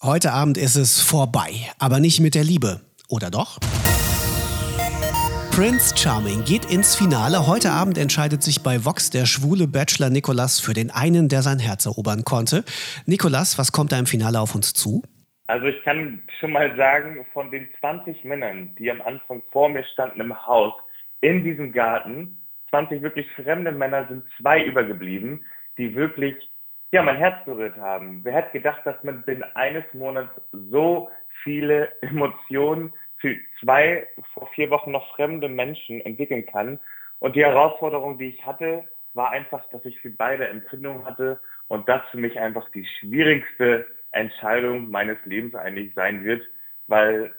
Heute Abend ist es vorbei, aber nicht mit der Liebe. Oder doch? Prince Charming geht ins Finale. Heute Abend entscheidet sich bei Vox der schwule Bachelor Nikolas für den einen, der sein Herz erobern konnte. Nikolas, was kommt da im Finale auf uns zu? Also ich kann schon mal sagen, von den 20 Männern, die am Anfang vor mir standen im Haus, in diesem Garten, 20 wirklich fremde Männer, sind zwei übergeblieben, die wirklich ja, mein Herz berührt haben. Wer hätte gedacht, dass man binnen eines Monats so viele Emotionen für zwei vor vier Wochen noch fremde Menschen entwickeln kann? Und die Herausforderung, die ich hatte, war einfach, dass ich für beide Empfindungen hatte und das für mich einfach die schwierigste Entscheidung meines Lebens eigentlich sein wird, weil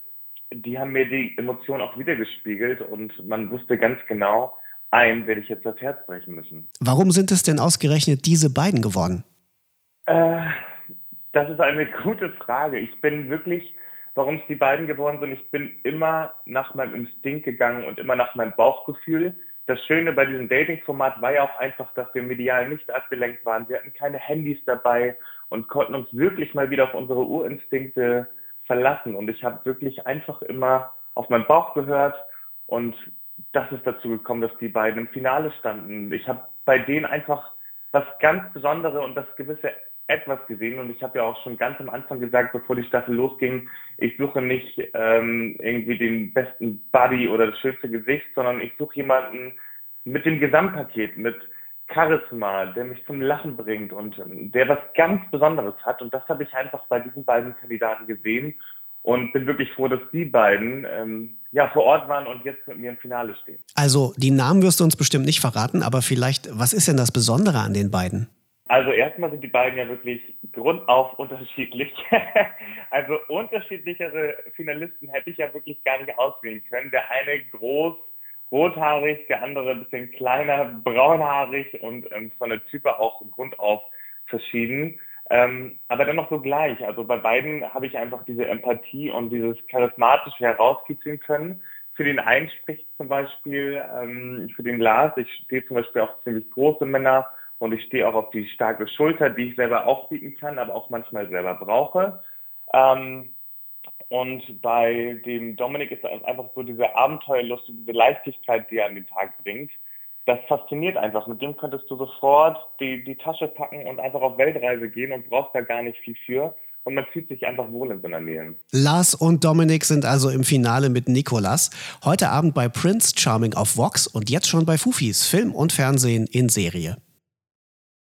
die haben mir die Emotionen auch wiedergespiegelt und man wusste ganz genau, einem werde ich jetzt das Herz brechen müssen. Warum sind es denn ausgerechnet diese beiden geworden? Äh, das ist eine gute Frage. Ich bin wirklich, warum es die beiden geworden sind, ich bin immer nach meinem Instinkt gegangen und immer nach meinem Bauchgefühl. Das Schöne bei diesem Dating-Format war ja auch einfach, dass wir medial nicht abgelenkt waren. Wir hatten keine Handys dabei und konnten uns wirklich mal wieder auf unsere Urinstinkte verlassen. Und ich habe wirklich einfach immer auf meinen Bauch gehört und das ist dazu gekommen, dass die beiden im Finale standen. Ich habe bei denen einfach was ganz Besonderes und das gewisse etwas gesehen und ich habe ja auch schon ganz am Anfang gesagt, bevor die Staffel losging, ich suche nicht ähm, irgendwie den besten Buddy oder das schönste Gesicht, sondern ich suche jemanden mit dem Gesamtpaket, mit Charisma, der mich zum Lachen bringt und ähm, der was ganz Besonderes hat und das habe ich einfach bei diesen beiden Kandidaten gesehen und bin wirklich froh, dass die beiden ähm, ja vor Ort waren und jetzt mit mir im Finale stehen. Also die Namen wirst du uns bestimmt nicht verraten, aber vielleicht, was ist denn das Besondere an den beiden? Also erstmal sind die beiden ja wirklich grundauf unterschiedlich. also unterschiedlichere Finalisten hätte ich ja wirklich gar nicht auswählen können. Der eine groß, rothaarig, der andere ein bisschen kleiner, braunhaarig und ähm, von der Type auch grundauf verschieden. Ähm, aber dennoch so gleich. Also bei beiden habe ich einfach diese Empathie und dieses Charismatische herauskitzeln können. Für den einen spricht zum Beispiel, ähm, für den Lars, ich stehe zum Beispiel auch ziemlich große Männer, und ich stehe auch auf die starke Schulter, die ich selber auch bieten kann, aber auch manchmal selber brauche. Ähm, und bei dem Dominik ist es einfach so diese Abenteuerlust und diese Leichtigkeit, die er an den Tag bringt. Das fasziniert einfach. Mit dem könntest du sofort die, die Tasche packen und einfach auf Weltreise gehen und brauchst da gar nicht viel für. Und man fühlt sich einfach wohl in seiner Nähe. Lars und Dominik sind also im Finale mit Nikolas. Heute Abend bei Prince Charming auf Vox und jetzt schon bei Fufis Film und Fernsehen in Serie.